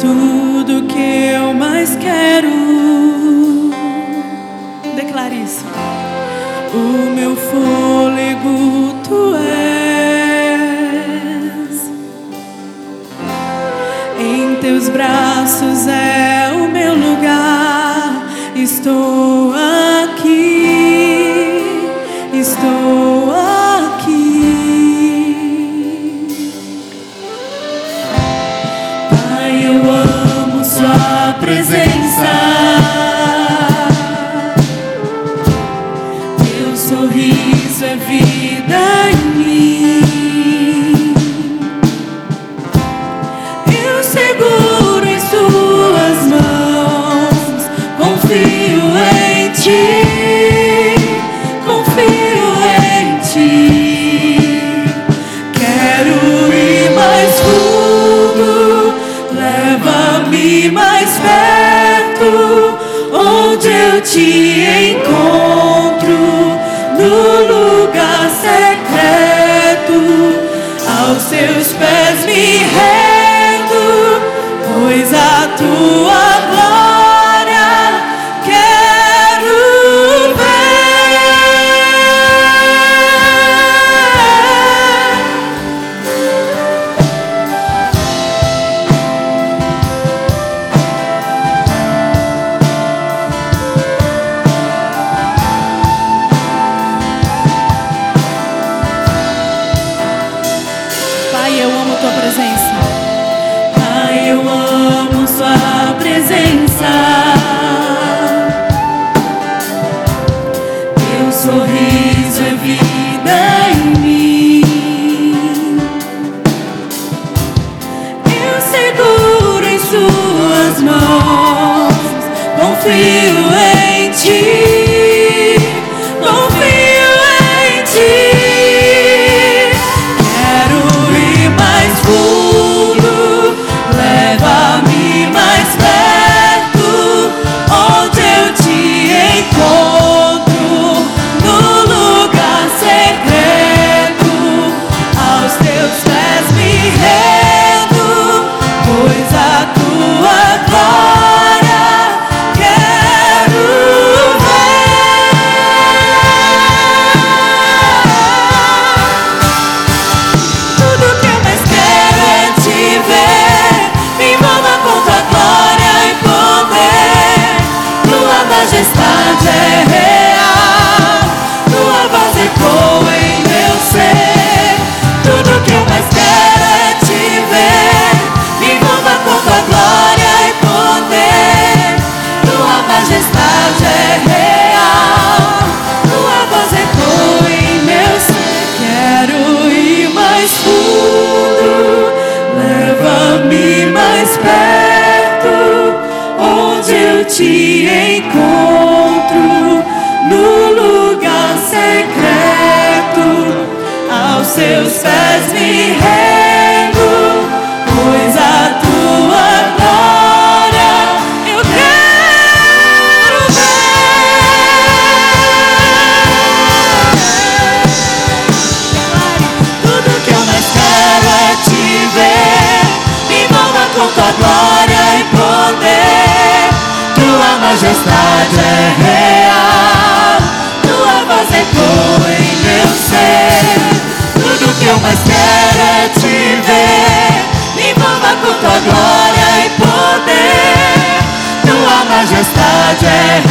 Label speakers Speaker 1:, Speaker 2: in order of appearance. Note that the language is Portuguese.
Speaker 1: tudo que eu mais quero. Declare isso. O meu fôlego tu és. Em teus braços é o meu lugar. Estou em Ti. Confio em Ti. Quero ir mais fundo, leva-me mais perto, onde eu te encontro, Tua presença. Pai, eu amo sua presença. Teu sorriso é vida em mim. Eu seguro em suas mãos. Confio em ti. Te encontro, no lugar secreto, aos seus pés me rendo, pois a tua glória eu quero ver. Tudo que eu mais quero é te ver. Me envolva com tua glória majestade é real. Tua voz ecoa em meu ser. Tudo que eu mais quero é te ver. Me envolva com tua glória e poder. Tua majestade é